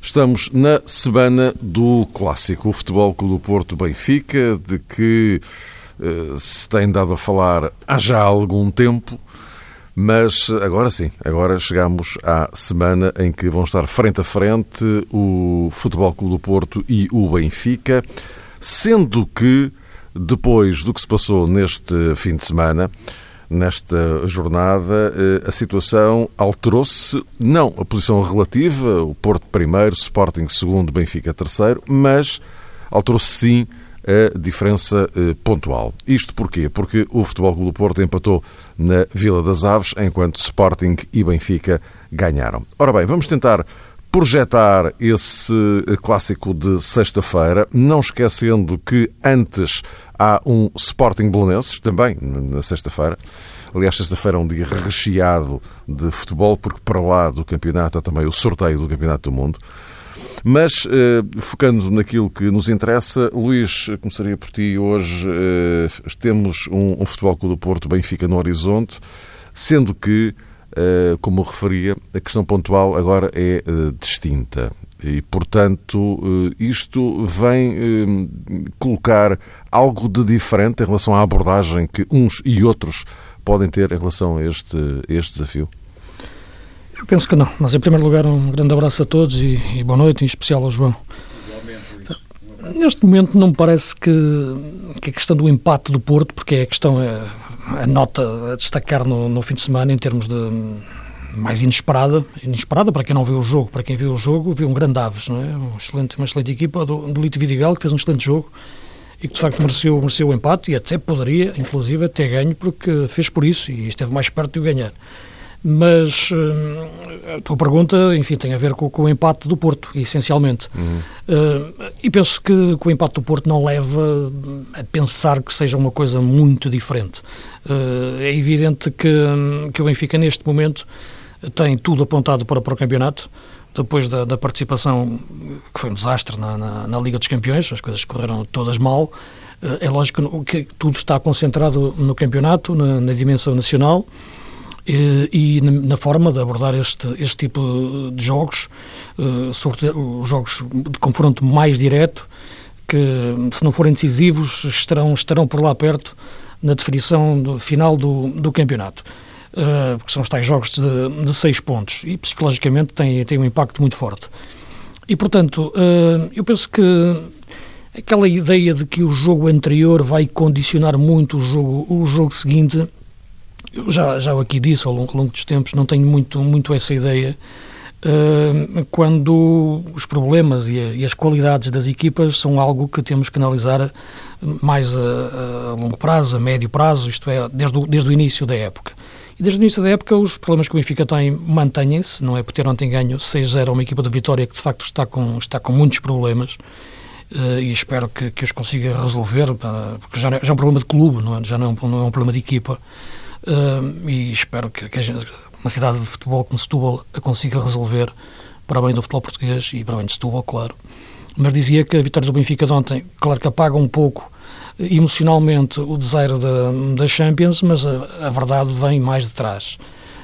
estamos na semana do clássico, o Futebol Clube do Porto Benfica, de que eh, se tem dado a falar há já algum tempo, mas agora sim, agora chegamos à semana em que vão estar frente a frente o Futebol Clube do Porto e o Benfica, sendo que depois do que se passou neste fim de semana, nesta jornada, eh, a situação alterou-se, não a posição relativa, o Porto primeiro, Sporting segundo, Benfica terceiro, mas alterou-se sim a diferença eh, pontual. Isto porquê? Porque o Futebol Clube do Porto empatou na Vila das Aves, enquanto Sporting e Benfica ganharam. Ora bem, vamos tentar projetar esse clássico de sexta-feira, não esquecendo que antes há um Sporting Bolonenses, também na sexta-feira. Aliás, sexta-feira é um dia recheado de futebol, porque para lá do campeonato há também o sorteio do Campeonato do Mundo. Mas, eh, focando naquilo que nos interessa, Luís, começaria por ti. Hoje eh, temos um, um Futebol Clube do Porto Benfica no horizonte, sendo que eh, como referia, a questão pontual agora é eh, distinta. E, portanto, eh, isto vem colocar algo de diferente em relação à abordagem que uns e outros podem ter em relação a este, este desafio? Eu penso que não. Mas, em primeiro lugar, um grande abraço a todos e, e boa noite, em especial ao João. Neste momento não me parece que, que a questão do empate do Porto, porque é a questão é, a nota a destacar no, no fim de semana em termos de mais inesperada, inesperada para quem não viu o jogo, para quem viu o jogo, viu um grande Aves, não é? Um excelente, uma excelente equipa do, do Lito Vidigal, que fez um excelente jogo e que de facto mereceu, mereceu o empate e até poderia, inclusive, ter ganho porque fez por isso e esteve mais perto de o ganhar. Mas uh, a tua pergunta, enfim, tem a ver com, com o empate do Porto, essencialmente. Uhum. Uh, e penso que, que, o empate do Porto não leva a pensar que seja uma coisa muito diferente. Uh, é evidente que, que o Benfica, neste momento, tem tudo apontado para, para o campeonato depois da, da, participação, que foi um desastre na, na, na, Liga dos Campeões, as coisas correram todas mal. É lógico que tudo está concentrado no campeonato, na, na dimensão nacional e na forma de abordar este, este tipo de jogos, eh, sobretudo os jogos de confronto mais direto, que se não forem decisivos estarão, estarão por lá perto na definição do, final do, do campeonato. Uh, porque são os tais jogos de, de seis pontos e psicologicamente tem, tem um impacto muito forte. E portanto, uh, eu penso que aquela ideia de que o jogo anterior vai condicionar muito o jogo, o jogo seguinte eu já, já aqui disse ao longo, ao longo dos tempos, não tenho muito, muito essa ideia. Uh, quando os problemas e, a, e, as qualidades das equipas são algo que temos que analisar mais a, a, longo prazo, a médio prazo, isto é, desde o, desde o início da época. E desde o início da época, os problemas que o Benfica tem mantêm-se, não é por ter ontem ganho 6-0 uma equipa de Vitória que de facto está com, está com muitos problemas. Uh, e espero que, que os consiga resolver, uh, porque já, já é um problema de clube, não é? já não é um, não é um problema de equipa. E espero que, que gente, uma cidade de futebol como Setúbal a consiga resolver para bem do futebol português e para bem de Setúbal, claro. Mas dizia que a vitória do Benfica de ontem, claro que apaga um pouco eh, emocionalmente o desejo da, da Champions, mas a, a verdade vem mais de trás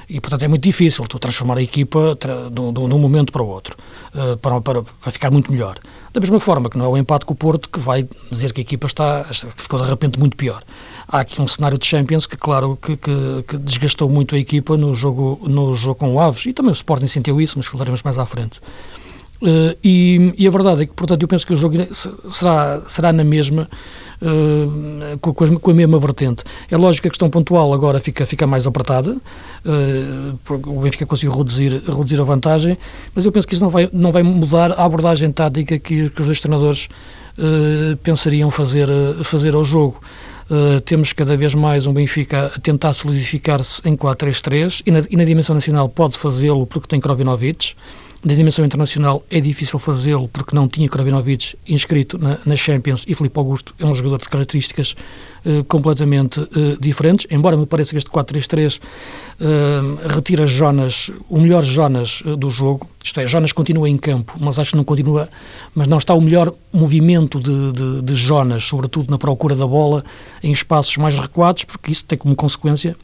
e portanto é muito difícil tu transformar a equipa de, um momento para o outro uh, para, para, para, ficar muito melhor. Da mesma forma que não é o empate com o Porto que vai dizer que a equipa está, ficou de repente muito pior. Há aqui um cenário de Champions que, claro, que, que, que desgastou muito a equipa no jogo, no jogo com o Aves e também o Sporting sentiu isso, mas falaremos mais à frente. Uh, e, e, a verdade é que, portanto, eu penso que o jogo será, será na mesma, uh, com, com, a mesma vertente. É lógico que a questão pontual agora fica, fica mais apertada, uh, o Benfica conseguiu reduzir, reduzir a vantagem, mas eu penso que isso não vai, não vai mudar a abordagem tática que, que os dois treinadores pensariam fazer, fazer ao jogo. Uh, temos cada vez mais um Benfica a tentar solidificar-se em 4-3-3 e, e na, dimensão nacional pode fazê-lo porque tem Krovinovic, na dimensão internacional é difícil fazê-lo porque não tinha Kravinovic inscrito na, na, Champions e Filipe Augusto é um jogador de características uh, completamente uh, diferentes, embora me pareça que este 4-3-3 uh, retira Jonas, o melhor Jonas do jogo, isto é, Jonas continua em campo, mas acho que não continua, mas não está o melhor movimento de, de, de Jonas, sobretudo na procura da bola em espaços mais recuados, porque isso tem como consequência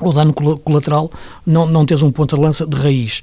o dano colateral não, não teres um ponto de de raiz.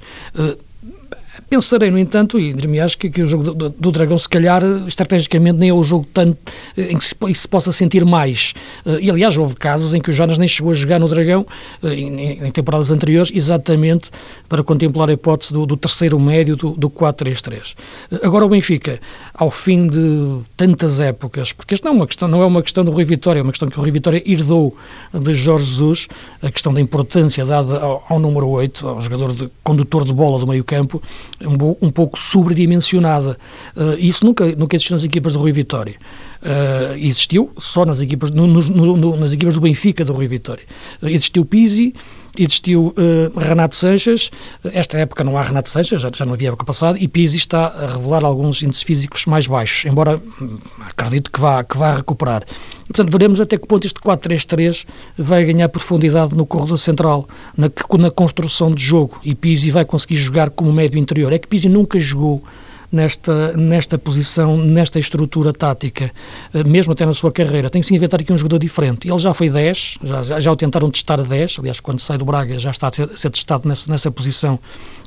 Pensarei, no entanto, e dir-me acho que, que, o jogo do, do, Dragão, se calhar, estrategicamente, nem é o jogo tanto eh, em que se, se possa sentir mais. Uh, e, aliás, houve casos em que o Jonas nem chegou a jogar no Dragão, uh, em, em, temporadas anteriores, exatamente para contemplar a hipótese do, do terceiro médio do, do 4-3-3. Uh, agora, o Benfica, ao fim de tantas épocas, porque isto não é uma questão, não é uma questão do Rui Vitória, é uma questão que o Rui Vitória herdou de Jorge Jesus, a questão da importância dada ao, ao número 8, ao jogador de condutor de bola do meio campo, um, um pouco sobredimensionada. Uh, isso nunca, nunca existiu nas equipas do Rui Vitória. Uh, existiu só nas equipas, no, no, no, nas equipas do Benfica do Rui Vitória. Uh, existiu Pizzi, existiu uh, Renato Sanches, esta época não há Renato Sanches, já, já não havia época passada, e Pizzi está a revelar alguns índices físicos mais baixos, embora hum, acredito que vá, que vá recuperar. E, portanto, veremos até que ponto este 4-3-3 vai ganhar profundidade no corredor central, na, na construção de jogo, e Pizzi vai conseguir jogar como médio interior. É que Pizzi nunca jogou nesta, nesta posição, nesta estrutura tática, eh, mesmo até na sua carreira. Tem que se inventar aqui um jogador diferente. Ele já foi 10, já, já, o tentaram testar a 10, aliás, quando sai do Braga já está a ser, a ser testado nessa, nessa posição,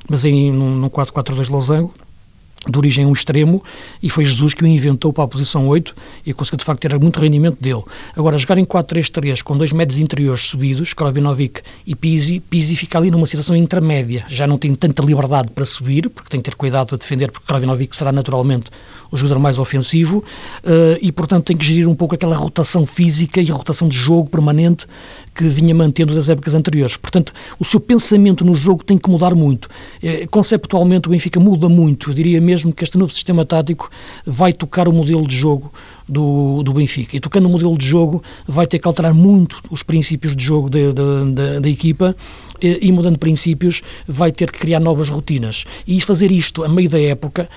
mas em num 4-4-2 losango de origem um extremo e foi Jesus que o inventou para a posição 8 e conseguiu de facto ter muito rendimento dele. Agora, jogar em 4-3-3 com dois médios interiores subidos, Krovinovic e Pizzi, Pizzi fica ali numa situação intermédia, já não tem tanta liberdade para subir, porque tem que ter cuidado a defender, porque Krovinovic será naturalmente o jogador mais ofensivo uh, e, portanto, tem que gerir um pouco aquela rotação física e a rotação de jogo permanente que vinha mantendo das épocas anteriores. Portanto, o seu pensamento no jogo tem que mudar muito. Eh, conceptualmente, o Benfica muda muito. Eu diria mesmo que este novo sistema tático vai tocar o modelo de jogo do, do Benfica. E tocando no modelo de jogo, vai ter que alterar muito os princípios de jogo da equipa e, mudando princípios, vai ter que criar novas rotinas. E fazer isto a meio da época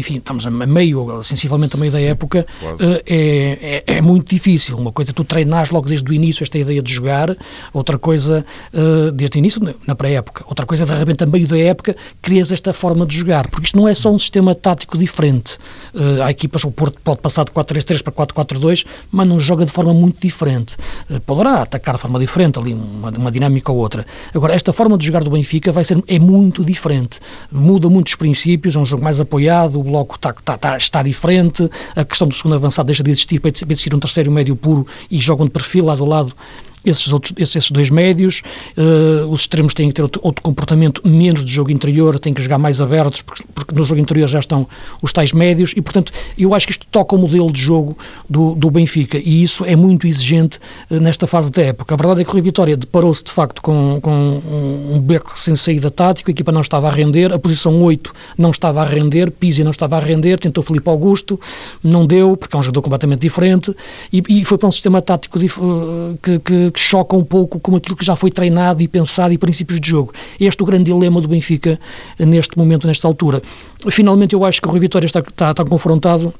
enfim, estamos a meio, sensivelmente a meio da época, uh, é, é, é, muito difícil. Uma coisa é tu treinares logo desde o início esta ideia de jogar, outra coisa, uh, desde o início, na pré-época, outra coisa é de repente a meio da época crias esta forma de jogar, porque isto não é só um sistema tático diferente. Uh, há equipas, o Porto pode passar de 4-3-3 para 4-4-2, mas não joga de forma muito diferente. Poderá atacar de forma diferente, ali, uma, uma dinâmica ou outra. Agora, esta forma de jogar do Benfica vai ser, é muito diferente. Muda muitos princípios, é um jogo mais apoiado, bloco está, está, está, está diferente, a questão do segundo avançado deixa de existir para existir um terceiro médio puro e jogam de perfil lado a lado esses, outros, esses dois médios. Uh, os extremos têm que ter outro, outro, comportamento menos de jogo interior, têm que jogar mais abertos, porque, porque, no jogo interior já estão os tais médios, e portanto eu acho que isto toca o modelo de jogo do, do Benfica, e isso é muito exigente uh, nesta fase da época. A verdade é que o Rio Vitória deparou-se de facto com, com um, beco sem saída tático, a equipa não estava a render, a posição 8 não estava a render, Pizzi não estava a render, tentou Felipe Augusto, não deu, porque é um jogador completamente diferente, e, e foi para um sistema tático uh, que, que choca um pouco com aquilo que já foi treinado e pensado e princípios de jogo. Este é o grande dilema do Benfica neste momento, nesta altura. Finalmente, eu acho que o Rui Vitória está, está, está confrontado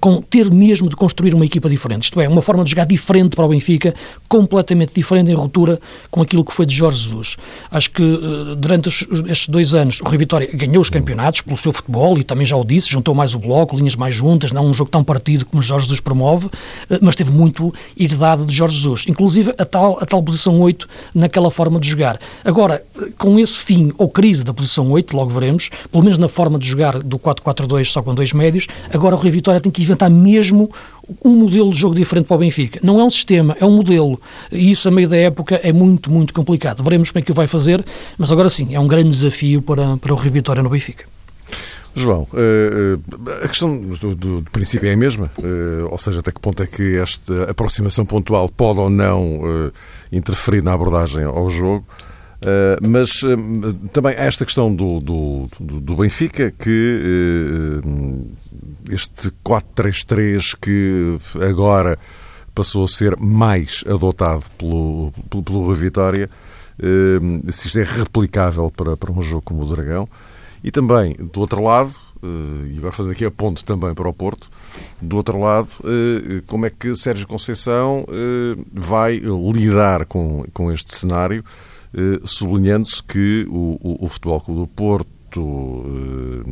com ter mesmo de construir uma equipa diferente, isto é, uma forma de jogar diferente para o Benfica, completamente diferente em ruptura com aquilo que foi de Jorge Jesus. Acho que eh, durante estes dois anos o Rui Vitória ganhou os campeonatos pelo seu futebol e também já o disse, juntou mais o bloco, linhas mais juntas, não um jogo tão partido como Jorge Jesus promove, eh, mas teve muito herdado de Jorge Jesus, inclusive a tal, a tal posição 8 naquela forma de jogar. Agora, com esse fim ou crise da posição 8, logo veremos, pelo menos na forma de jogar do 4-4-2 só com dois médios, agora o Rui Vitória tem que inventar mesmo um modelo de jogo diferente para o Benfica. Não é um sistema, é um modelo. E isso, a meio da época, é muito, muito complicado. Veremos como é que o vai fazer, mas agora sim, é um grande desafio para, para o Rio Vitória no Benfica. João, eh, eh, a questão do, do, princípio é a mesma, eh, ou seja, até que ponto é que esta aproximação pontual pode ou não interferir na abordagem ao jogo. Uh, mas uh, também esta questão do, do, do Benfica, que uh, este 4-3-3 que agora passou a ser mais adotado pelo, pelo, pelo Vitória, se isto é replicável para, para um jogo como o Dragão. E também, do outro lado, e agora fazendo aqui a ponte também para o Porto, do outro lado, como é que Sérgio Conceição vai lidar com, com este cenário, sublinhando-se que o, o, o Futebol Clube do Porto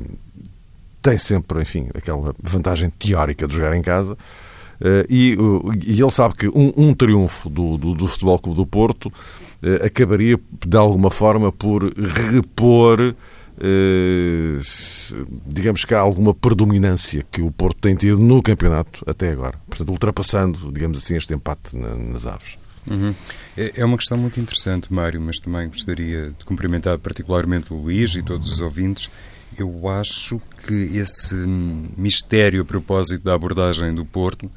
tem sempre, enfim, aquela vantagem teórica de jogar em casa. Uh, e, e, ele sabe que um, um triunfo do, do, do, Futebol Clube do Porto acabaria, de alguma forma, por repor, digamos que há alguma predominância que o Porto tem tido no campeonato até agora. Portanto, ultrapassando, digamos assim, este empate na, nas aves. Uhum. É, é uma questão muito interessante, Mário, mas também gostaria de cumprimentar particularmente o Luís e todos os ouvintes eu acho que esse mistério a propósito da abordagem do Porto,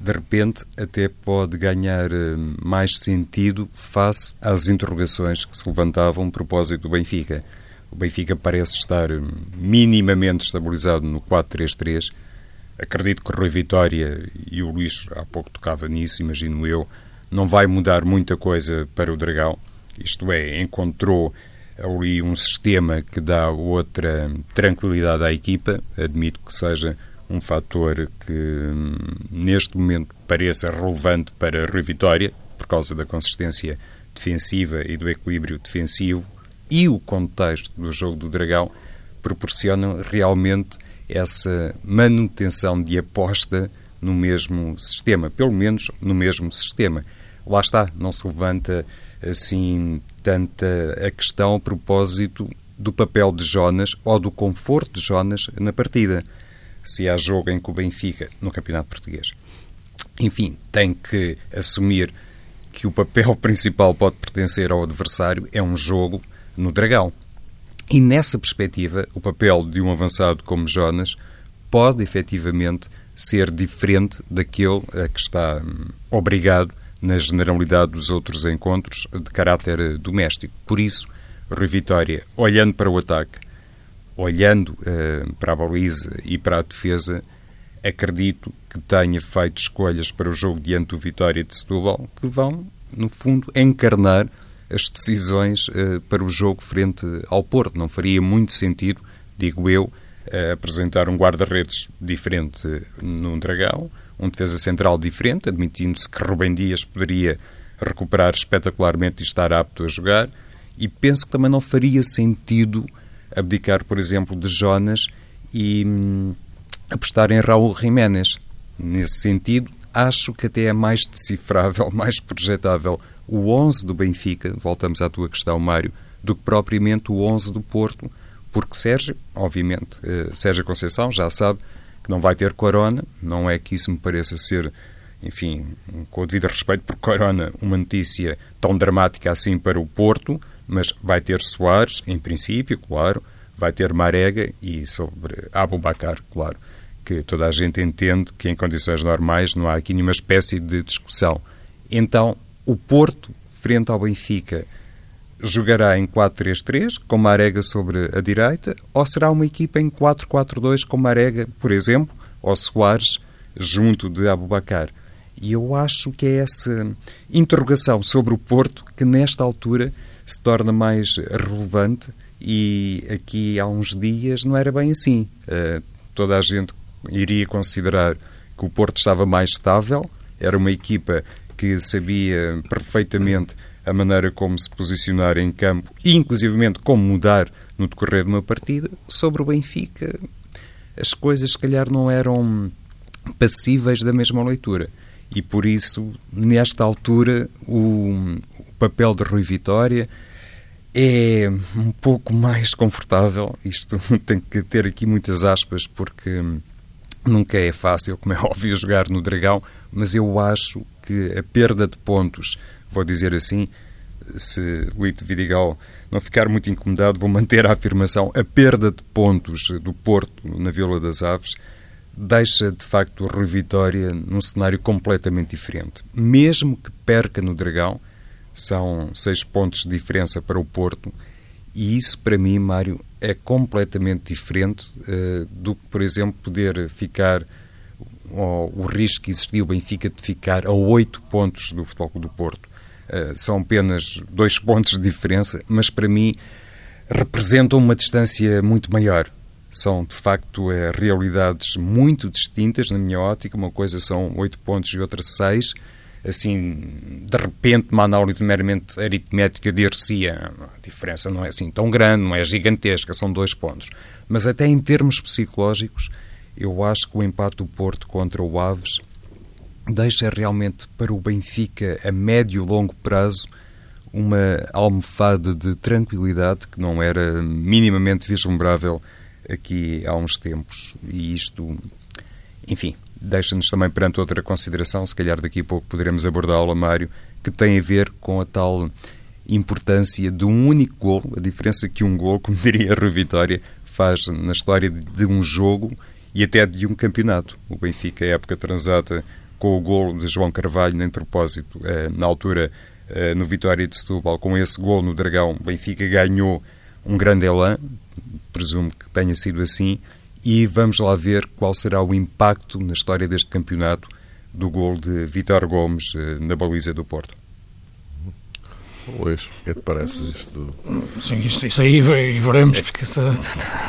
de repente, até pode ganhar eh, mais sentido face às interrogações que se levantavam a propósito do Benfica. O Benfica parece estar eh, minimamente estabilizado no 4-3-3. Acredito que o Rui Vitória, e o Luís há pouco tocava nisso, imagino eu, não vai mudar muita coisa para o Dragão. Isto é, encontrou ali um sistema que dá outra tranquilidade à equipa. Admito que seja um fator que hum, neste momento pareça relevante para Rui Vitória, por causa da consistência defensiva e do equilíbrio defensivo e o contexto do jogo do Dragão proporcionam realmente essa manutenção de aposta no mesmo sistema, pelo menos no mesmo sistema. Lá está, não se levanta assim tanta a questão a propósito do papel de Jonas ou do conforto de Jonas na partida. Se há jogo em que o Benfica, no Campeonato Português, enfim, tem que assumir que o papel principal pode pertencer ao adversário, é um jogo no Dragão. E nessa perspectiva, o papel de um avançado como Jonas pode efetivamente ser diferente daquele a que está hum, obrigado na generalidade dos outros encontros de caráter doméstico. Por isso, Rui Vitória, olhando para o ataque, olhando uh, para a baliza e para a defesa, acredito que tenha feito escolhas para o jogo diante do Vitória de Setúbal que vão, no fundo, encarnar as decisões uh, para o jogo frente ao Porto. Não faria muito sentido, digo eu, uh, apresentar um guarda-redes diferente num Dragão, um defesa central diferente, admitindo-se que Rubem Dias poderia recuperar espetacularmente e estar apto a jogar, e penso que também não faria sentido abdicar, por exemplo, de Jonas e hum, apostar em Raul Jiménez. Nesse sentido, acho que até é mais decifrável, mais projetável o 11 do Benfica, voltamos à tua questão, Mário, do que propriamente o 11 do Porto, porque Sérgio, obviamente, eh, Sérgio Conceição já sabe não vai ter Corona. Não é que isso me pareça ser, enfim, com o devido respeito por Corona, uma notícia tão dramática assim para o Porto, mas vai ter Soares, em princípio, claro, vai ter Marega e sobre Abubacar, claro, que toda a gente entende que em condições normais não há aqui nenhuma espécie de discussão. Então, o Porto, frente ao Benfica, jogará em 4-3-3, com Marega sobre a direita, ou será uma equipa em 4-4-2 com Marega, por exemplo, ou Soares junto de Abubacar? E eu acho que é essa interrogação sobre o Porto que, nesta altura, se torna mais relevante e aqui há uns dias não era bem assim. Uh, toda a gente iria considerar que o Porto estava mais estável, era uma equipa que sabia perfeitamente a maneira como se posicionar em campo e, inclusivamente, como mudar no decorrer de uma partida. Sobre o Benfica, as coisas, se calhar, não eram passíveis da mesma leitura. E, por isso, nesta altura, o, o papel de Rui Vitória é um pouco mais confortável. Isto tem que ter aqui muitas aspas, porque nunca é fácil, como é óbvio, jogar no Dragão, mas eu acho que a perda de pontos vou dizer assim, se o Ito Vidigal não ficar muito incomodado, vou manter a afirmação, a perda de pontos do Porto na Vila das Aves deixa de facto o Rui Vitória num cenário completamente diferente. Mesmo que perca no Dragão, são seis pontos de diferença para o Porto, e isso para mim, Mário, é completamente diferente uh, do que, por exemplo, poder ficar o risco que existia o Benfica de ficar a oito pontos do Futebol do Porto. Uh, são apenas dois pontos de diferença, mas para mim representam uma distância muito maior. São, de facto, é, realidades muito distintas, na minha ótica. Uma coisa são oito pontos e outra seis. Assim, de repente, uma análise meramente aritmética dir-se-ia a diferença não é assim tão grande, não é gigantesca, são dois pontos. Mas até em termos psicológicos, eu acho que o empate do Porto contra o Aves deixa realmente para o Benfica a médio e longo prazo uma almofada de tranquilidade que não era minimamente vislumbrável aqui há uns tempos. E isto, enfim, deixa-nos também perante outra consideração, se calhar daqui a pouco poderemos abordá-la, Mário, que tem a ver com a tal importância de um único gol, a diferença que um gol, como diria a Rui Vitória, faz na história de um jogo e até de um campeonato. O Benfica, época transata com o gol de João Carvalho, nem propósito, eh, na altura eh, no Vitória de Setúbal, com esse gol no Dragão, Benfica ganhou um grande elan, presumo que tenha sido assim, e vamos lá ver qual será o impacto na história deste campeonato do gol de Vitor Gomes eh, na baliza do Porto. Luís, o que é que parece isto? Sim, isso, isso aí veremos, porque isso,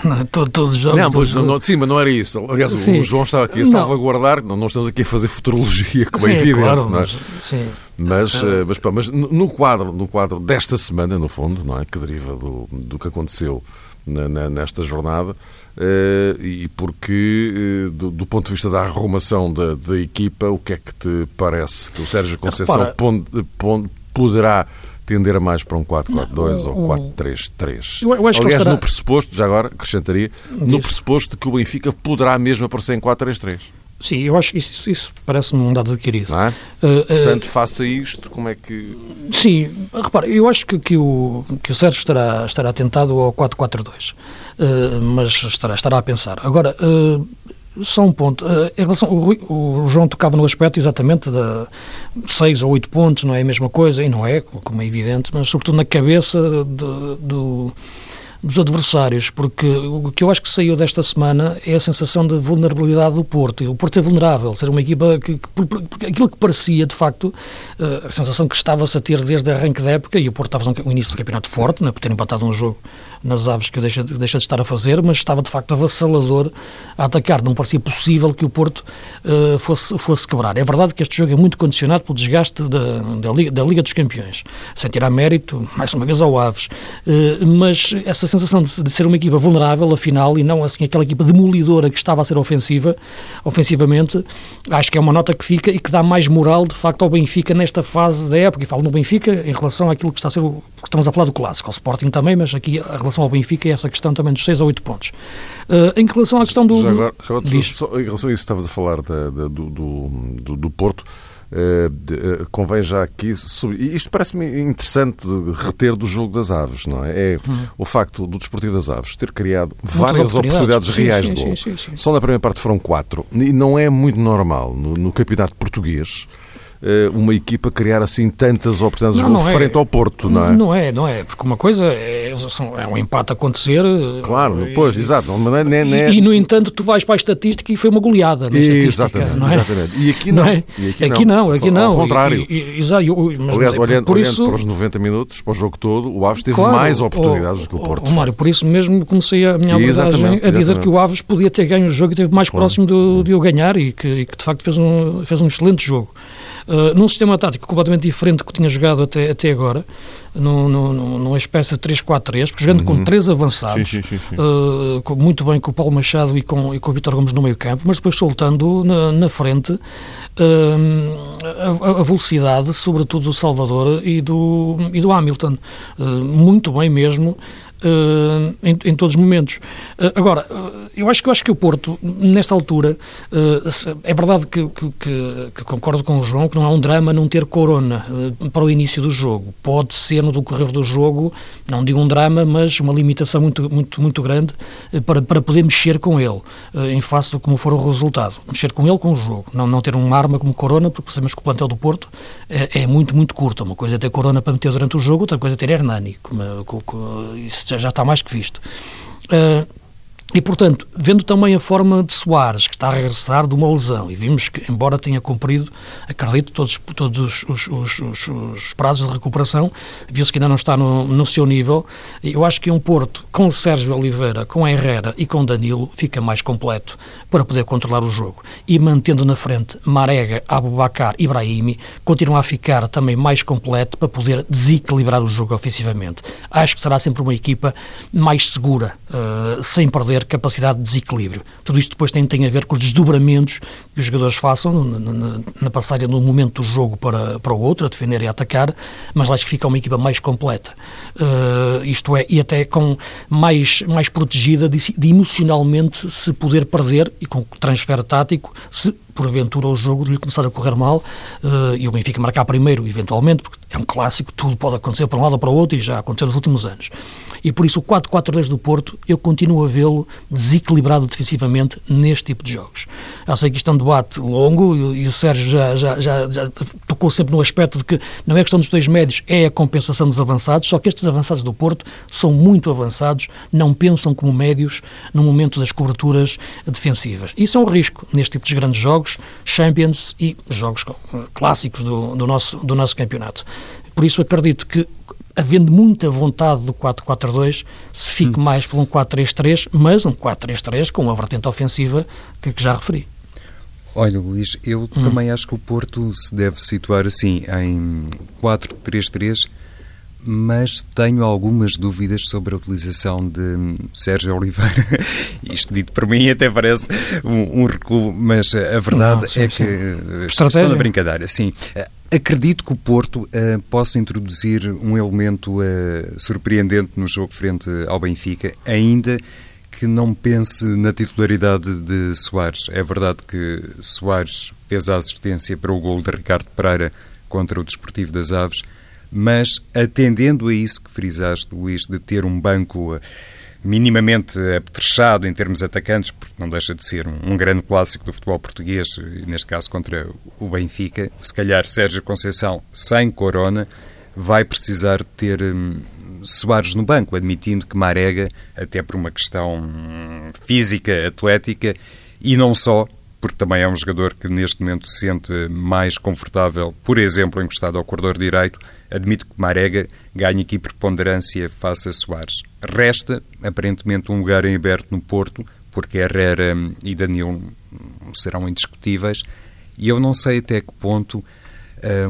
não, todos os jogos. Não, pois, não, sim, mas não era isso. Aliás, sim. o João estava aqui a salvaguardar, não, não estamos aqui a fazer futurologia, como sim, é evidente. Claro, não é? mas, sim. Mas, uh, mas, mas, no, quadro, no quadro desta semana, no fundo, não é? que deriva do, do que aconteceu na, na, nesta jornada, uh, e porque, uh, do, do, ponto de vista da arrumação da, da, equipa, o que é que te parece que o Sérgio Conceição Repara, pond, pond, poderá tender mais para um 4-4-2 ou 4-3-3. Eu, eu Aliás, estará... no pressuposto, já agora acrescentaria, no pressuposto que o Benfica poderá mesmo aparecer em 4-3-3. Sim, eu acho que isso, isso parece-me um dado adquirido. É? Uh, Portanto, uh, faça isto, como é que... Sim, repara, eu acho que, que, o, que o Sérgio estará, estará tentado ao 4-4-2, uh, mas estará, estará a pensar. Agora, só um ponto. Uh, em relação, o, o, João tocava no aspecto exatamente de 6 ou 8 pontos, não é a mesma coisa, e não é, como é evidente, mas sobretudo na cabeça de, do, dos adversários, porque o que eu acho que saiu desta semana é a sensação de vulnerabilidade do Porto. O Porto é vulnerável, ser uma equipa que, que aquilo que parecia, de facto, eh, a sensação que estava-se a ter desde a arranque da época, e o Porto estava no início do campeonato forte, né, por ter empatado um jogo nas aves que eu deixa, deixa de estar a fazer, mas estava de facto avassalador a atacar. Não parecia possível que o Porto uh, fosse, fosse quebrar. É verdade que este jogo é muito condicionado pelo desgaste da, da, Liga, da Liga dos Campeões, sem tirar mérito, mais uma vez, ao Aves. Uh, mas essa sensação de, de, ser uma equipa vulnerável, afinal, e não assim aquela equipa demolidora que estava a ser ofensiva, ofensivamente, acho que é uma nota que fica e que dá mais moral, de facto, ao Benfica nesta fase da época. E falo no Benfica em relação àquilo que está a ser, o, estamos a falar do clássico, ao Sporting também, mas aqui a relação relação ao Benfica é essa questão também dos 6 a 8 pontos. Uh, em relação à questão do. Já agora, já agora só, em relação a isso, estavas a falar da, da, do, do, do, Porto. Uh, de, uh, convém já aqui subir. Isto parece-me interessante reter do jogo das aves, não é? É uhum. o facto do Desportivo das Aves ter criado Muitas várias oportunidades, oportunidades sim, reais sim, de gol. Sim, Só na primeira parte foram quatro. E não é muito normal no, no campeonato português uma equipa criar assim tantas oportunidades não, não é. frente ao Porto, não é? Não é, não é, porque uma coisa é, é um empate acontecer. Claro, pois, exato. Não é, nem, nem... E, e, no entanto, tu vais para a estatística e foi uma goleada na estatística. Exatamente, não é? exatamente. E aqui não. é? e aqui, aqui não. não, aqui não. Ao contrário. Exato. Aliás, olhando, por isso... olhando para os 90 minutos, para o jogo todo, o Aves teve claro, mais oportunidades do que o Porto. Oh, Mário, por isso mesmo comecei a minha abordagem a dizer que o Aves podia ter ganho o jogo e esteve mais claro. próximo de, de o ganhar e que, e que de facto fez um, fez um excelente jogo. Uh, num sistema tático completamente diferente do que tinha jogado até, até agora, num, num, numa espécie de 3-4-3, jogando uhum. com três avançados, sim, sim, sim, uh, com, muito bem com o Paulo Machado e com, e com o Vitor Gomes no meio campo, mas depois soltando na, na frente uh, a, a, velocidade, sobretudo do Salvador e do, e do Hamilton. muito bem mesmo, Uh, em, em, todos os momentos. Uh, agora, uh, eu acho eu acho que o Porto, nesta altura, é verdade que, que, que, concordo com o João que não há um drama não ter Corona para o início do jogo. Pode ser no decorrer do jogo, não digo um drama, mas uma limitação muito, muito, muito grande para, para poder mexer com ele, em face de como for o resultado. Mexer com ele com o jogo. Não, não ter uma arma como Corona, porque sabemos que o plantel do Porto é, é muito, muito curto. Uma coisa é ter Corona para meter durante o jogo, outra coisa é ter Hernani. Como, como, isso já, está mais que visto. Uh, E, portanto, vendo também a forma de Soares, que está a regressar de uma lesão, e vimos que, embora tenha cumprido, acredito, todos, todos os, os, os, os prazos de recuperação, viu-se que ainda não está no, no, seu nível, eu acho que um Porto com Sérgio Oliveira, com Herrera e com Danilo fica mais completo para poder controlar o jogo. E mantendo na frente Marega, Abubacar e Brahimi, continua a ficar também mais completo para poder desequilibrar o jogo ofensivamente. Acho que será sempre uma equipa mais segura, uh, sem perder ter capacidade de desequilíbrio. Tudo isto depois tem, tem a ver com os desdobramentos que os jogadores façam na, na, na passagem de um momento do jogo para, para o outro, a defender e a atacar, mas acho que fica uma equipa mais completa. Uh, isto é, e até com mais, mais protegida de, de emocionalmente se poder perder e com transfer tático, se porventura o jogo lhe começar a correr mal uh, e o Benfica marcar primeiro, eventualmente, porque é um clássico, tudo pode acontecer para um lado ou para o outro e já aconteceu nos últimos anos. E por isso o 4-4-2 do Porto, eu continuo a vê-lo desequilibrado defensivamente neste tipo de jogos. Eu sei que isto é um debate longo e, e o Sérgio já, já, já, já, tocou sempre no aspecto de que não é questão dos dois médios, é a compensação dos avançados, só que estes avançados do Porto são muito avançados, não pensam como médios no momento das coberturas defensivas. Isso é um risco neste tipo de grandes jogos, Champions e jogos clássicos do, do, nosso, do nosso campeonato. Por isso acredito que havendo muita vontade do 4-4-2, se fique hum. mais por um 4-3-3, mas um 4-3-3 com uma vertente ofensiva que, que já referi. Olha, Luís, eu hum. também acho que o Porto se deve situar assim, em 4-3-3, mas tenho algumas dúvidas sobre a utilização de Sérgio Oliveira. Isto dito por mim até parece um, um recuo, mas a verdade Não, sim, é que sim. estou na brincadeira. Sim, acredito que o Porto uh, possa introduzir um elemento uh, surpreendente no jogo frente ao Benfica, ainda que não pense na titularidade de Soares. É verdade que Soares fez a assistência para o gol de Ricardo Pereira contra o Desportivo das Aves, mas atendendo a isso que frisaste, Luís, de ter um banco minimamente apetrechado em termos atacantes, porque não deixa de ser um, um, grande clássico do futebol português, neste caso contra o Benfica, se calhar Sérgio Conceição sem Corona vai precisar ter hum, Soares no banco, admitindo que Marega, até por uma questão física, atlética, e não só, porque também é um jogador que neste momento se sente mais confortável, por exemplo, encostado ao corredor direito, admito que Marega ganhe aqui preponderância face a Soares. Resta, aparentemente, um lugar em aberto no Porto, porque Herrera e Danilo serão indiscutíveis, e eu não sei até que ponto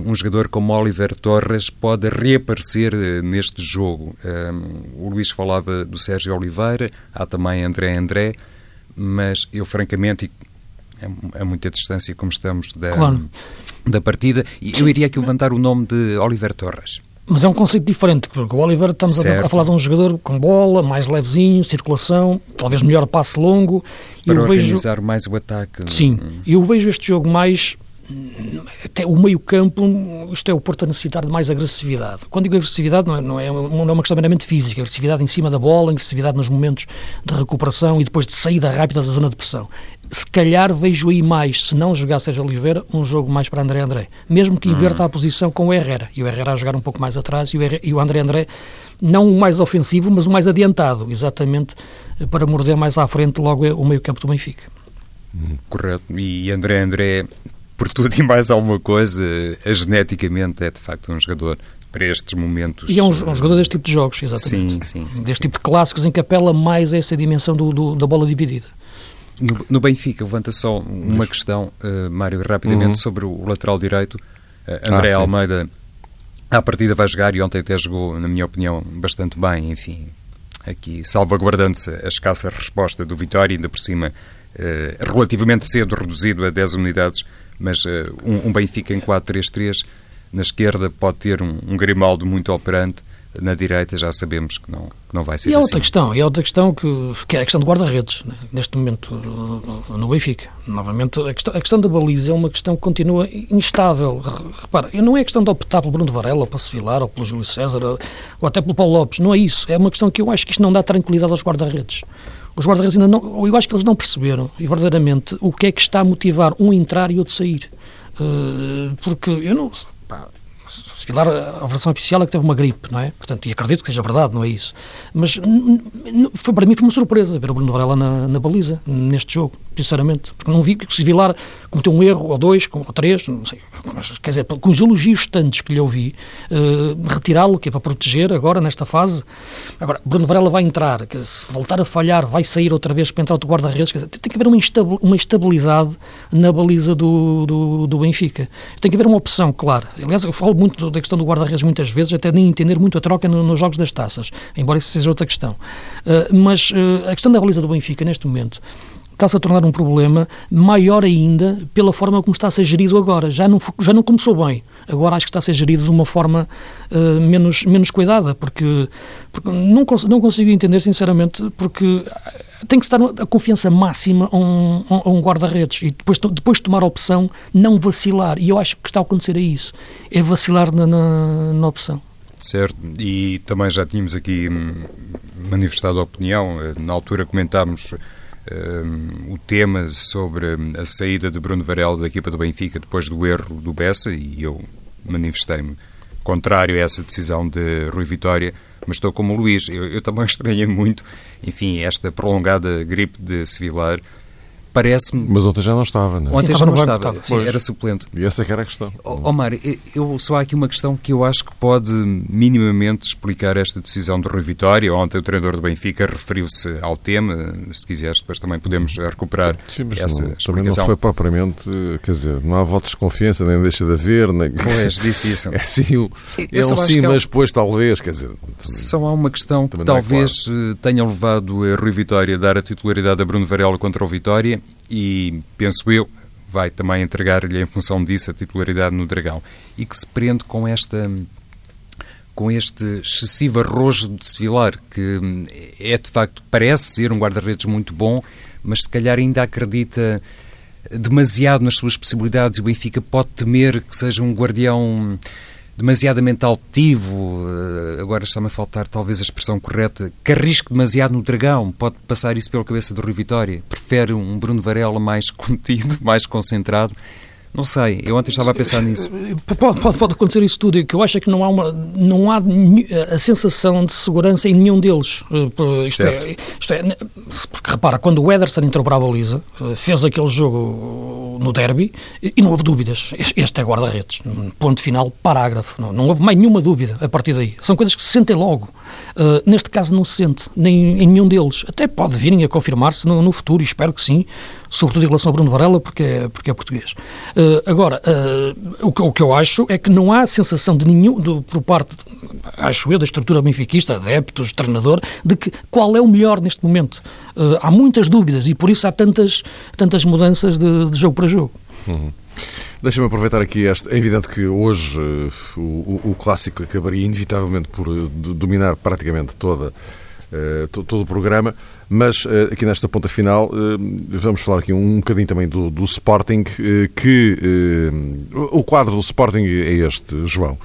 um jogador como Oliver Torres pode reaparecer uh, neste jogo. Uh, o Luís falava do Sérgio Oliveira, há também André André, mas eu, francamente, a, muita distância como estamos da, claro. da partida. Eu iria aqui levantar o nome de Oliver Torres. Mas é um conceito diferente, porque o Oliver estamos a, a, falar de um jogador com bola, mais levezinho, circulação, talvez melhor passe longo. Para eu organizar vejo... mais o ataque. Sim, e eu vejo este jogo mais até o meio campo, isto é o Porto a necessitar de mais agressividade. Quando digo agressividade, não é, não é, não é uma questão meramente física, agressividade em cima da bola, agressividade nos momentos de recuperação e depois de saída rápida da zona de pressão se calhar vejo aí mais, se não jogar Sérgio Oliveira, um jogo mais para André André. Mesmo que inverta a posição com o Herrera. E o Herrera a jogar um pouco mais atrás e o, Herrera, e o André André não o mais ofensivo, mas o mais adiantado, exatamente para morder mais à frente logo o meio campo do Benfica. Hum, correto. E André André, por tudo e mais alguma coisa, geneticamente é de facto um jogador para estes momentos. E é um, um, jogador deste tipo de jogos, exatamente. Sim, sim. sim deste sim. tipo de clássicos em que apela mais a essa dimensão do, do, da bola dividida. No, no Benfica, levanta só uma questão, uh, Mário, rapidamente, uhum. sobre o lateral direito. Uh, André ah, Almeida, à partida vai jogar e ontem até jogou, na minha opinião, bastante bem, enfim, aqui salvaguardando-se a escassa resposta do Vitória, ainda por cima uh, relativamente cedo reduzido a 10 unidades, mas uh, um, um, Benfica em 4-3-3, na esquerda pode ter um, um Grimaldo muito operante, na direita já sabemos que não, que não vai ser e é outra assim. questão, e é outra questão que, que é a questão do guarda-redes, né? neste momento no Benfica. Novamente, a questão, a questão da baliza é uma questão que continua instável. Repara, não é questão de optar pelo Bruno Varela, ou pelo Sevilar, ou pelo Júlio César, ou, ou até pelo Paulo Lopes, não é isso. É uma questão que eu acho que isto não dá tranquilidade aos guarda-redes. Os guarda-redes ainda não, eu acho que eles não perceberam, e verdadeiramente, o que é que está a motivar um entrar e outro sair. Uh, porque eu não. Pá, se vilar a versão oficial é que teve uma gripe, não é? Portanto, e acredito que seja verdade, não é isso. Mas foi, para mim foi uma surpresa ver o Bruno Varela na, na baliza, neste jogo, sinceramente. Porque não vi que se Vilar cometeu um erro, ou dois, ou três, não sei. Mas, quer dizer, com os elogios tantos que lhe ouvi, uh, retirá-lo, que é para proteger agora, nesta fase. Agora, Bruno Varela vai entrar, quer dizer, se voltar a falhar, vai sair outra vez para entrar outro guarda-redes. Tem que haver uma estabilidade na baliza do, do, do Benfica. Tem que haver uma opção, claro. Aliás, eu falo muito da questão do guarda-redes muitas vezes, até nem entender muito a troca no, nos jogos das taças, embora isso seja outra questão. Uh, mas uh, a questão da baliza do Benfica, neste momento, está-se a tornar um problema maior ainda pela forma como está a ser gerido agora. Já não, já não começou bem. Agora acho que está a ser gerido de uma forma uh, menos, menos cuidada, porque, porque não, não consigo entender, sinceramente, porque tem que estar a confiança máxima a um, um guarda-redes e depois, depois tomar a opção, não vacilar. E eu acho que está a acontecer a isso. É vacilar na, na, na opção. Certo, e também já tínhamos aqui hum, manifestado a opinião, na altura comentámos um, o tema sobre a saída de Bruno Varela da equipa do Benfica depois do erro do Bessa e eu manifestei-me contrário a essa decisão de Rui Vitória, mas estou como o Luís. Eu, eu também estranhei muito, enfim, esta prolongada gripe de Sevilar parece-me... Mas ontem já não estava, não é? Ontem já não estava, estava era suplente. E essa é que era a questão. Omar, eu, só há aqui uma questão que eu acho que pode minimamente explicar esta decisão de Rui Vitória. Ontem o treinador do Benfica referiu-se ao tema, se quiseres depois também podemos recuperar Sim, mas essa não, explicação. Também não foi propriamente, quer dizer, não há voto de desconfiança, nem deixa de haver, nem... Pois, disse isso. É sim, um, é um sim, mas depois talvez, quer dizer... Só há uma questão que talvez é claro. tenha levado a Rui Vitória a dar a titularidade a Bruno Varela contra o Vitória e, penso eu, vai também entregar-lhe, em função disso, a titularidade no Dragão. E que se prende com esta com este excessivo arrojo de Sevilar, que é de facto, parece ser um guarda-redes muito bom, mas se calhar ainda acredita demasiado nas suas possibilidades e o Benfica pode temer que seja um guardião demasiadamente altivo, eh, agora está-me a faltar talvez a expressão correta, que arrisque demasiado no dragão, pode passar isso pela cabeça do Rui Vitória, prefere um Bruno Varela mais contido, mais concentrado, não sei, eu ontem estava a pensar nisso. Pode, pode, pode acontecer isso tudo, que eu acho é que não há, uma, não há a sensação de segurança em nenhum deles. Eh, isto é, isto é, porque repara, quando o Ederson entrou para a baliza, eh, fez aquele jogo no derby e não houve dúvidas. Este é guarda-redes. Ponto final, parágrafo. Não, não houve mais nenhuma dúvida a partir daí. São coisas que se sentem logo. Uh, neste caso não se sente, nem em nenhum deles. Até pode virem a confirmar-se no, no futuro, e espero que sim, sobretudo em relação ao Bruno Varela, porque é, porque é português. Uh, agora, uh, o, que, o, que, eu acho é que não há sensação de nenhum, do, por parte, acho eu, da estrutura benfiquista, adeptos, treinador, de que qual é o melhor neste momento. Uh, há muitas dúvidas e por isso há tantas, tantas mudanças de, de jogo para jogo. Uhum. Deixa-me aproveitar aqui este. É evidente que hoje o, o, o, clássico acabaria inevitavelmente por dominar praticamente toda eh, todo o programa, mas eh, aqui nesta ponta final eh, vamos falar aqui um bocadinho também do, do Sporting, que o quadro do Sporting é este, João.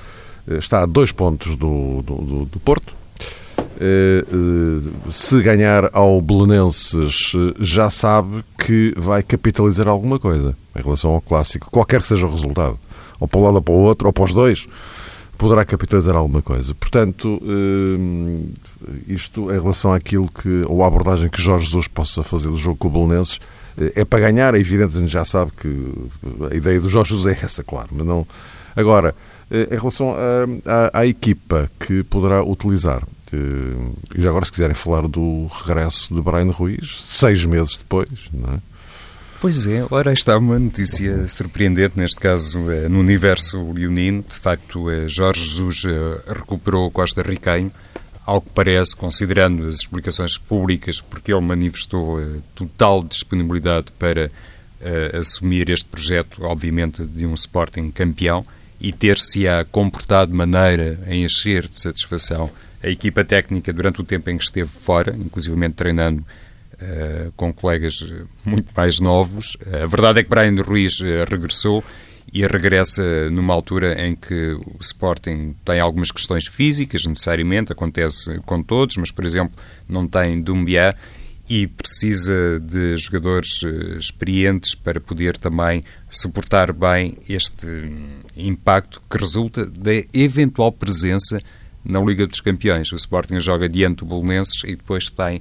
Está a dois pontos do, do, do Porto, se ganhar ao Belenenses, já sabe que vai capitalizar alguma coisa em relação ao clássico, qualquer que seja o resultado, ou para um lado ou para o outro, ou para os dois poderá capitalizar alguma coisa. Portanto, eh, isto em relação àquilo que, ou à abordagem que Jorge Jesus possa fazer do jogo com o Belenenses, eh, é para ganhar, é evidente, a gente já sabe que a ideia do Jorge Jesus é essa, claro, mas não... Agora, eh, em relação à, à equipa que poderá utilizar, e já agora se quiserem falar do regresso de Brian Ruiz, seis meses depois, não é? Pois é, ora está uma notícia surpreendente, neste caso eh, no universo leonino. De facto, eh, Jorge Jesus eh, recuperou Costa Ricanho, ao que parece, considerando as explicações públicas, porque ele manifestou total disponibilidade para assumir este projeto, obviamente, de um Sporting campeão e ter-se-á comportado de maneira a encher de satisfação a equipa técnica durante o tempo em que esteve fora, inclusivamente treinando uh, com colegas muito mais novos. Uh, a verdade é que Brian Ruiz regressou e regressa numa altura em que o Sporting tem algumas questões físicas, necessariamente, acontece com todos, mas, por exemplo, não tem Dumbiá e precisa de jogadores eh, experientes para poder também suportar bem este impacto que resulta da eventual presença na Liga dos Campeões. O Sporting joga diante do Bolonenses e depois tem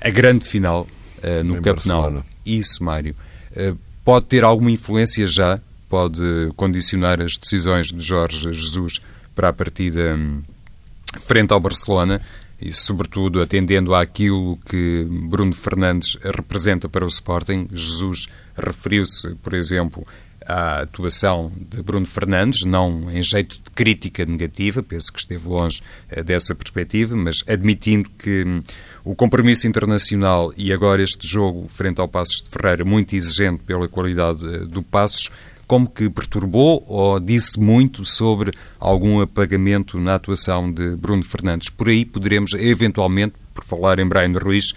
a grande final uh, no Camp Nou. Isso, Mário. Uh, pode ter alguma influência já, pode condicionar as decisões de Jorge Jesus para a partida um, frente ao Barcelona e, sobretudo, atendendo àquilo que Bruno Fernandes representa para o Sporting. Jesus referiu-se, por exemplo, à atuação de Bruno Fernandes, não em jeito de crítica negativa, penso que esteve longe eh, dessa perspectiva, mas admitindo que hum, o compromisso internacional e agora este jogo frente ao Passos de Ferreira, muito exigente pela qualidade eh, do Passos, como que perturbou ou disse muito sobre algum apagamento na atuação de Bruno Fernandes. Por aí poderemos, eventualmente, por falar em Brian Ruiz,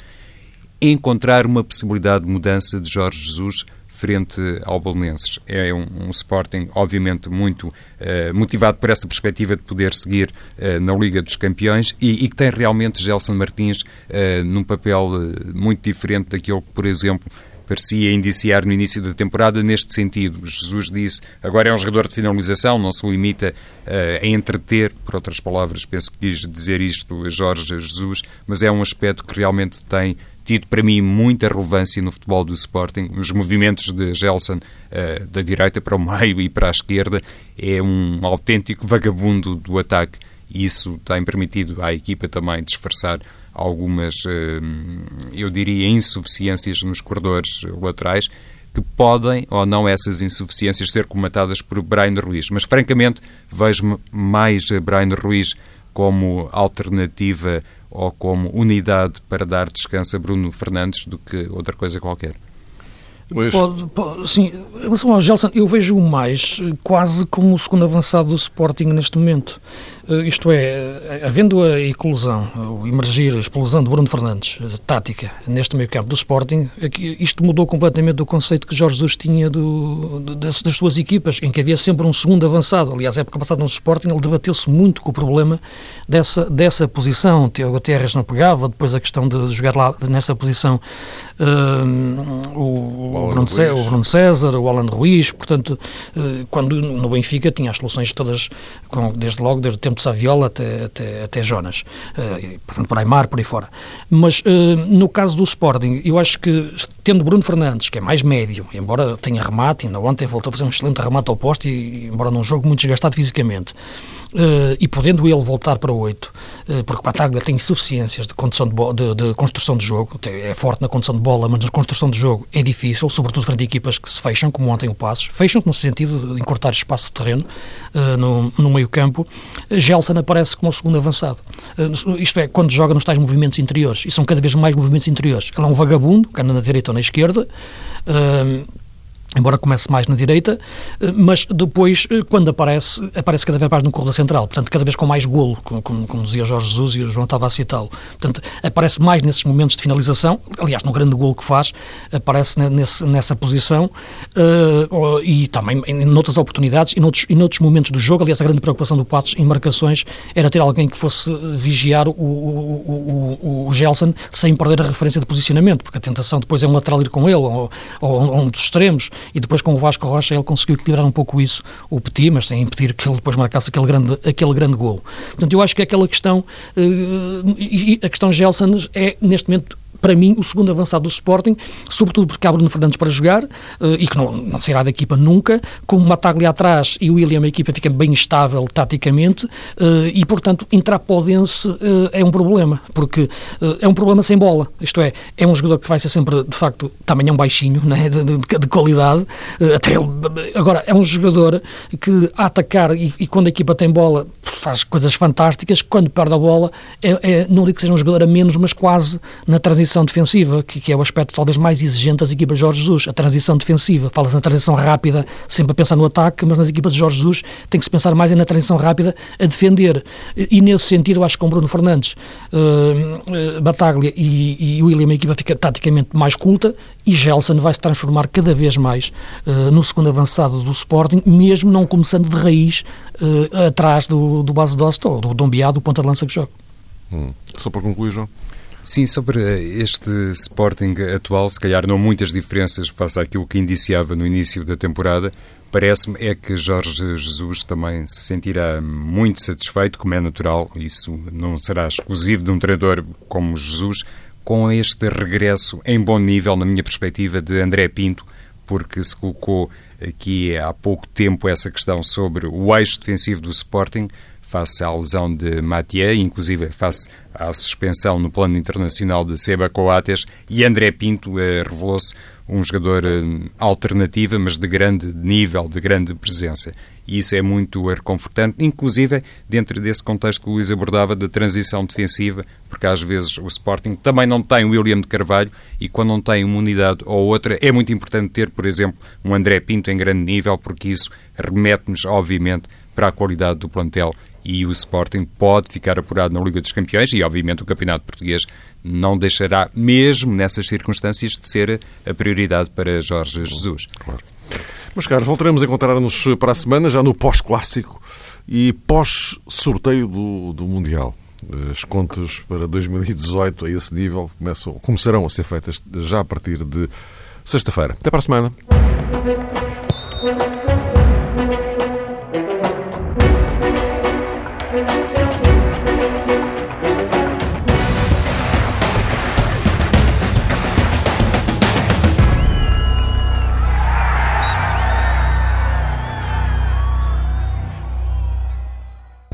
encontrar uma possibilidade de mudança de Jorge Jesus frente ao Bolonenses. É um, um, Sporting, obviamente, muito uh, motivado por essa perspectiva de poder seguir uh, na Liga dos Campeões e, e, que tem realmente Gelson Martins uh, num papel muito diferente daquele que, por exemplo, parecia indiciar no início da temporada neste sentido. Jesus disse, agora é um jogador de finalização, não se limita uh, a entreter, por outras palavras, penso que quis dizer isto Jorge Jesus, mas é um aspecto que realmente tem tido para mim muita relevância no futebol do Sporting. Os movimentos de Gelson uh, da direita para o meio e para a esquerda é um autêntico vagabundo do ataque e isso tem permitido à equipa também disfarçar algumas, eh, eu diria, insuficiências nos corredores laterais que podem ou não essas insuficiências ser comatadas por Brian Ruiz. Mas, francamente, vejo mais Brian Ruiz como alternativa ou como unidade para dar descanso a Bruno Fernandes do que outra coisa qualquer. Pode, pode, sim, em relação ao Gelson, eu vejo mais quase como o segundo avançado do Sporting neste momento. Eh, isto é, havendo a eclosão, o emergir, a explosão de Bruno Fernandes, tática, neste meio campo do Sporting, isto mudou completamente o conceito que Jorge Jesus tinha do, das, das, suas equipas, em que havia sempre um segundo avançado. Aliás, a época passada no Sporting ele debateu-se muito com o problema dessa, dessa posição. O Tiago Terres não pegava, depois a questão de jogar lá nessa posição uh, o, o, Bruno César, o, Bruno César, o Alan Ruiz, portanto, quando no Benfica tinha as soluções todas, com, desde logo, desde o tempo de Saviola até, até, até Jonas, uh, passando por Aymar, por aí fora. Mas uh, no caso do Sporting, eu acho que tendo Bruno Fernandes, que é mais médio, embora tenha remate, ainda ontem voltou a fazer um excelente remate ao poste, e, embora num jogo muito desgastado fisicamente, Uh, e podendo ele voltar para 8, uh, porque Bataglia tem insuficiências de, de, de, de, construção de jogo, é forte na condução de bola, mas na construção de jogo é difícil, sobretudo frente a equipas que se fecham, como ontem o Passos, fecham no sentido de encurtar espaço de terreno uh, no, no meio campo. Gelson aparece como o segundo avançado, isto é, quando joga nos tais movimentos interiores, e são cada vez mais movimentos interiores. Ele é um vagabundo, que anda na direita ou na esquerda, embora comece mais na direita, eh, mas depois, eh, quando aparece, aparece cada vez mais no corredor central, portanto, cada vez com mais golo, como, como, dizia Jorge Jesus e o João estava a citá-lo. Portanto, aparece mais nesses momentos de finalização, aliás, no grande golo que faz, aparece nesse, nessa posição uh, e também em outras oportunidades e noutros, noutros momentos do jogo. Aliás, a grande preocupação do Passos em marcações era ter alguém que fosse vigiar o, o, o, o Gelson sem perder a referência de posicionamento, porque a tentação depois é um lateral ir com ele ou, ou, ou um dos extremos e depois com o Vasco Rocha ele conseguiu equilibrar um pouco isso, o Petit, mas sem impedir que ele depois marcasse aquele grande, aquele grande golo. Portanto, eu acho que aquela questão, uh, a questão Gelson é, neste momento, para mim, o segundo avançado do Sporting, sobretudo porque há Bruno Fernandes para jogar, uh, e que não, não sairá da equipa nunca, com o Mataglia atrás e o William, a equipa fica bem estável taticamente, uh, e, portanto, entrar para o Dense uh, é um problema, porque é um problema sem bola, isto é, é um jogador que vai ser sempre, de facto, também é um baixinho, né, de, de, de qualidade, até ele, agora, é um jogador que a atacar, e, e, quando a equipa tem bola, faz coisas fantásticas, quando perde a bola, é, é, não digo que seja um jogador a menos, mas quase na transição transição defensiva, que, que, é o aspecto talvez mais exigente das equipas de Jorge Jesus, a transição defensiva. Fala-se na transição rápida, sempre a pensar no ataque, mas nas equipas de Jorge Jesus tem que se pensar mais na transição rápida a defender. E, nesse sentido, eu acho que com Bruno Fernandes, uh, uh, Bataglia e, e William, a equipa fica taticamente mais culta e Gelson vai se transformar cada vez mais uh, no segundo avançado do Sporting, mesmo não começando de raiz atrás do, do base Dost ou do Dombiá, do ponta de lança que joga. Hum. Só para concluir, João. Sim, sobre eh, este Sporting atual, se calhar não muitas diferenças face àquilo que indiciava no início da temporada. Parece-me é que Jorge Jesus também se sentirá muito satisfeito, como é natural, isso não será exclusivo de um treinador como Jesus, com este regresso em bom nível, na minha perspectiva, de André Pinto, porque se colocou aqui há pouco tempo essa questão sobre o eixo defensivo do Sporting, face à lesão de Mathieu, inclusive face à suspensão no plano internacional de Seba Coates, e André Pinto eh, revelou-se um jogador eh, mas de grande nível, de grande presença. E isso é muito reconfortante, inclusive dentro desse contexto que o Luís abordava da transição defensiva, porque às vezes o Sporting também não tem o William de Carvalho e quando não tem uma unidade ou outra é muito importante ter, por exemplo, um André Pinto em grande nível, porque isso remete-nos, obviamente, para a qualidade do plantel e o Sporting pode ficar apurado na Liga dos Campeões e, obviamente, o Campeonato Português não deixará, mesmo nessas circunstâncias, de ser a prioridade para Jorge Jesus. Claro. Meus caros, voltaremos a encontrar-nos para a semana, já no pós-clássico e pós-sorteio do, do Mundial. As contas para 2018 a esse nível começam, começarão a ser feitas já a partir de sexta-feira. Até para a semana.